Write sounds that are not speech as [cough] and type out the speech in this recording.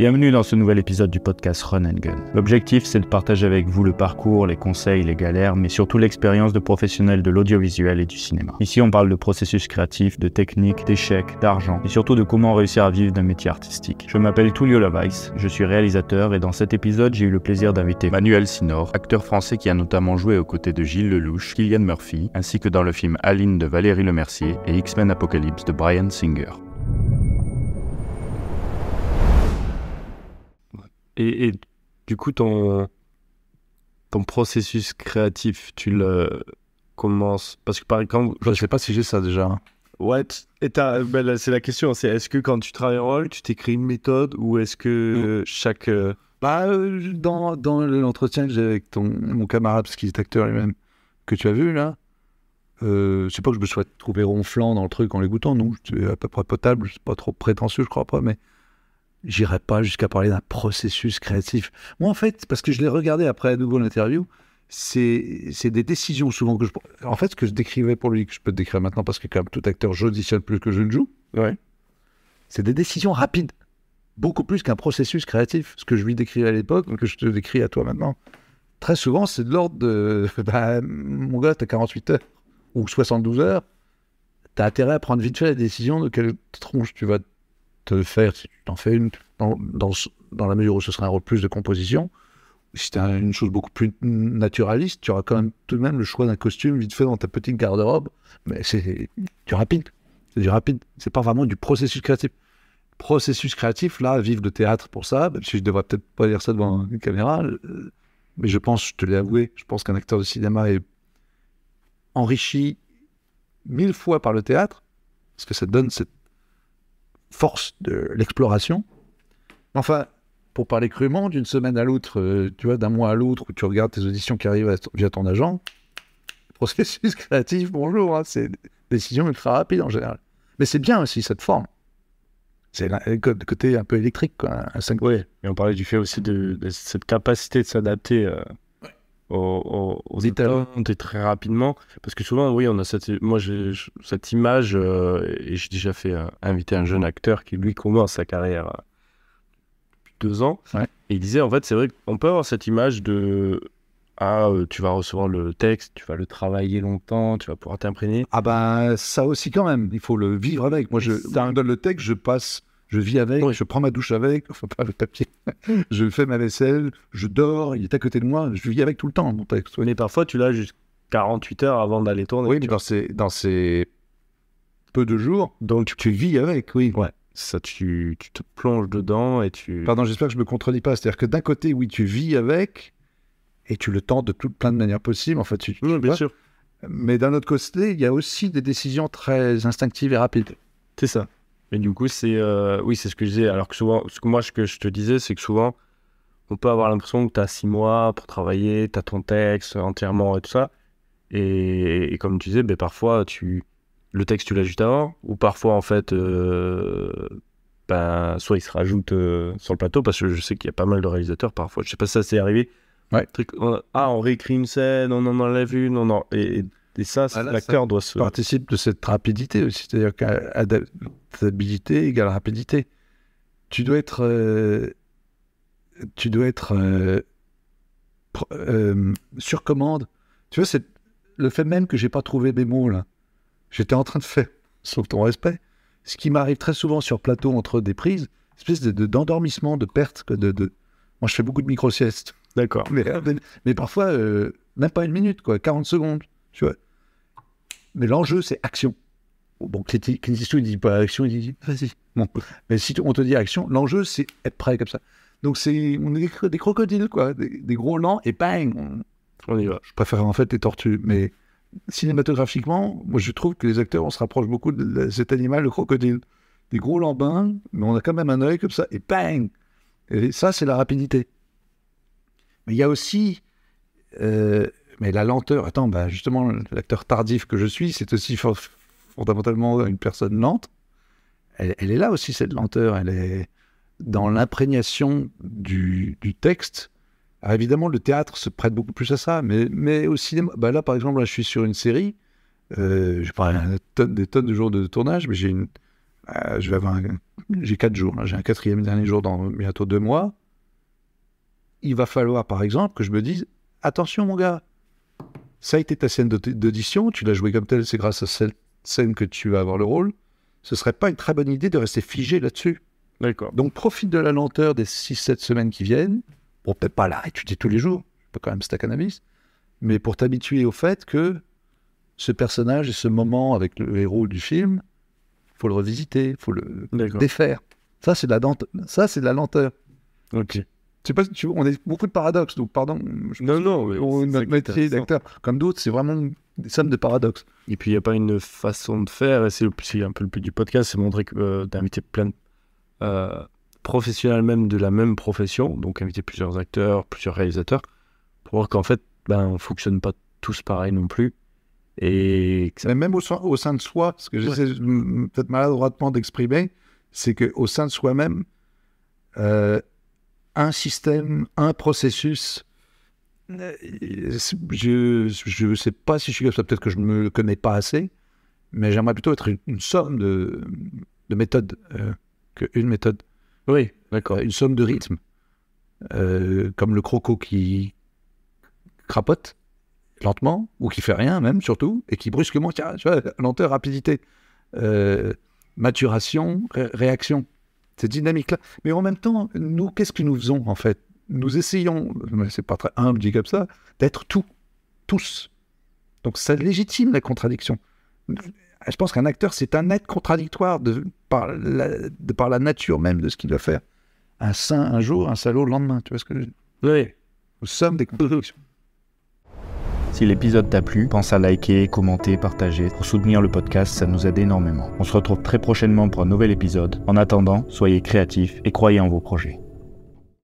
Bienvenue dans ce nouvel épisode du podcast Run and Gun. L'objectif, c'est de partager avec vous le parcours, les conseils, les galères, mais surtout l'expérience de professionnels de l'audiovisuel et du cinéma. Ici, on parle de processus créatif, de techniques, d'échecs, d'argent, et surtout de comment réussir à vivre d'un métier artistique. Je m'appelle Tullio Lavaïs, je suis réalisateur, et dans cet épisode, j'ai eu le plaisir d'inviter Manuel Sinor, acteur français qui a notamment joué aux côtés de Gilles Lelouch, Kylian Murphy, ainsi que dans le film Aline de Valérie Lemercier et X-Men Apocalypse de Brian Singer. Et, et du coup, ton, ton processus créatif, tu le commences. Parce que par exemple, Je sais pas si j'ai ça déjà. ouais, et t'as- ben là, c'est la question c'est est-ce que quand tu travailles en rôle, tu t'écris une méthode ou est-ce que euh, chaque. euh, Bah, euh, dans, dans l'entretien que j'ai avec ton, mon camarade, parce qu'il est acteur lui-même, que tu as vu là, euh, c'est pas que je me sois trouvé ronflant dans le truc en l'écoutant, non, c'est à peu près potable, c'est pas trop prétentieux, je crois pas, mais j'irai pas jusqu'à parler d'un processus créatif. Moi, en fait, parce que je l'ai regardé après à nouveau l'interview, c'est des décisions souvent que je. En fait, ce que je décrivais pour lui, que je peux te décrire maintenant, parce que comme tout acteur, j'auditionne plus que je ne joue, Ouais. c'est des décisions rapides. Beaucoup plus qu'un processus créatif. Ce que je lui décrivais à l'époque, que je te décris à toi maintenant. Très souvent, c'est de l'ordre de [laughs] bah, mon gars, t'as 48 heures ou 72 heures. T'as intérêt à prendre vite fait la décision de quelle tronche tu vas te faire. Tu t'en fais une, dans, dans, la mesure où ce sera un rôle plus de composition. Si un- une chose beaucoup plus naturaliste, tu auras quand même tout de même le choix d'un costume vite fait dans ta petite garde-robe. Mais c'est du rapide. C'est du rapide. C'est pas vraiment du processus créatif. Processus créatif, là, vive le théâtre pour ça, même si je devrais peut-être pas dire ça devant une caméra. euh, mais je pense, je te l'ai avoué, je pense qu'un acteur de cinéma est enrichi mille fois par le théâtre, parce que ça donne cette force de l'exploration. Enfin, pour parler crûment, d'une semaine à l'autre, euh, tu vois, d'un mois à l'autre, où tu regardes tes auditions qui arrivent via ton agent, [laughs] processus créatif, bonjour, hein, c'est décision ultra rapide en général. Mais c'est bien aussi cette forme. C'est le côté un peu électrique, quoi. Un 5 Ouais. Et on parlait du fait aussi de, de cette capacité de s'adapter euh, aux, aux, attentes et très rapidement. Parce que souvent, oui, on a cette, moi, j'ai cette image, euh, et j'ai déjà fait euh, inviter un jeune acteur qui, lui, commence sa carrière euh, depuis deux ans. Ouais. Et il disait, en fait, c'est vrai qu'on peut avoir cette image de. Ah, tu vas recevoir le texte, tu vas le travailler longtemps, tu vas pouvoir t'imprégner. Ah ben, ça aussi quand même, il faut le vivre avec. Moi, je Ça- on me donne le texte, je passe, je vis avec, Oui. je prends ma douche avec, enfin pas le papier, je fais ma vaisselle, je dors, il est à côté de moi, je vis avec tout le temps, mon texte. Oui, Mais parfois, tu l'as jusqu'à 48 heures avant d'aller tourner. Oui, mais dans ces, dans ces peu de jours, Donc, tu, tu vis avec, oui. Ouais. ça, tu, tu te plonges dedans et tu. Pardon, j'espère que je me contredis pas. C'est-à-dire que d'un côté, oui, tu vis avec, et tu le tentes de toutes plein de manières possibles, en fait. Tu, Oui, bien sûr. Mais d'un autre côté, il y a aussi des décisions très instinctives et rapides. C'est ça. Et du coup, c'est euh, oui, c'est ce que je disais. Alors que souvent, ce que moi, ce que je te disais, c'est que souvent, on peut avoir l'impression que tu as six mois pour travailler, tu as ton texte entièrement et tout ça. Et, et comme tu disais, ben, parfois, tu, le texte, tu l'as juste avant. Ou parfois, en fait, euh, ben, soit il se rajoute euh, sur le plateau, parce que je sais qu'il y a pas mal de réalisateurs parfois. Je sais pas si ça s'est arrivé. Ouais. Truc, on- ah, on réécrit une scène, on en enlève une, on en... Et, et ça, c'est- Ah, l'acteur doit se. participe de cette rapidité aussi. C'est-à-dire qu'adaptabilité égale rapidité. Tu dois être. euh, tu dois être. euh, euh, sur commande. Tu vois, c'est le fait même que j'ai pas trouvé mes mots là. J'étais en train de faire, sauf ton respect, ce qui m'arrive très souvent sur plateau entre des prises, espèce de- de- d'endormissement, de, perte. De, de... Moi, je fais beaucoup de micro-siestes. D'accord. [laughs] Mais, mais parfois, euh, même pas une minute, quoi, 40 secondes, tu vois. Mais l'enjeu, c'est action. Bon, Clint il dit pas action, il dit vas-y. Bon. Mais si on te dit action, l'enjeu, c'est être prêt comme ça. Donc, c'est on est des, cro- des crocodiles, quoi, des, gros lents, et bang. Je préfère en fait les tortues, mais cinématographiquement, moi, je trouve que les acteurs, on se rapproche beaucoup de cet animal, le crocodile. Des gros lambins, mais on a quand même un œil comme ça, et bang Et ça, c'est la rapidité. Mais il y a aussi. euh, mais la lenteur, attends, bah justement, l'acteur tardif que je suis, c'est aussi fo- fondamentalement une personne lente. Elle, est là aussi, cette lenteur. Elle est dans l'imprégnation du, texte. Alors évidemment, le théâtre se prête beaucoup plus à ça, mais, au cinéma, bah là, par exemple, je suis sur une série. Euh, je parle des tonnes de jours de tournage, mais j'ai une, euh, j'ai quatre jours, là, j'ai un quatrième dernier jour dans bientôt deux mois. Il va falloir, par exemple, que je me dise attention, mon gars, ça a été ta scène d'audi- d'audition, tu l'as joué comme telle, c'est grâce à cette scène que tu vas avoir le rôle. Ce serait pas une très bonne idée de rester figé là-dessus. D'accord. Donc profite de la lenteur des 6-7 semaines qui viennent. Bon, peut-être pas la étudier tous les jours, je peux quand même stack cannabis, mais pour t'habituer au fait que ce personnage et ce moment avec le héros du film, faut le revisiter, faut le défaire. Ça, c'est de la ça, c'est de la lenteur. Ok. Sais pas tu on a beaucoup de paradoxes, donc pardon. je- Non, non, mais on- notre métier d'acteur, comme d'autres, c'est vraiment des sommes de paradoxes. Et puis, il n'y a pas une façon de faire, c'est un peu le but du podcast, c'est montrer que euh, d'inviter plein de euh, professionnels même de la même profession, donc inviter plusieurs acteurs, plusieurs réalisateurs, pour voir qu'en fait, ben, on fonctionne pas tous pareil non plus. Et ça- même au, sein- au sein de soi, ce que j'essaie peut-être maladroitement d'exprimer, c'est qu'au sein de soi-même, euh, un système, un processus, euh, je ne sais pas si je suis comme ça, peut-être que je ne me connais pas assez, mais j'aimerais plutôt être une, une somme de, de méthodes euh, qu'une méthode, oui, d'accord. une somme de rythme, euh, comme le croco qui crapote lentement, ou qui fait rien même surtout, et qui brusquement, tiens, tu vois, lenteur, rapidité, euh, maturation, ré- réaction, cette dynamique-là. Mais en même temps, nous, qu'est-ce que nous faisons en fait? Nous essayons, mais c'est pas très humble dit comme ça, d'être tout, tous. Donc ça légitime la contradiction. Je pense qu'un acteur, c'est un être contradictoire de, par, la, de par la nature même de ce qu'il doit faire. Un saint un jour, un salaud le lendemain. Tu vois ce que je veux dire? Oui. Nous sommes des contradictions. Si l'épisode t'a plu, pense à liker, commenter, partager. Pour soutenir le podcast, ça nous aide énormément. On se retrouve très prochainement pour un nouvel épisode. En attendant, soyez créatifs et croyez en vos projets.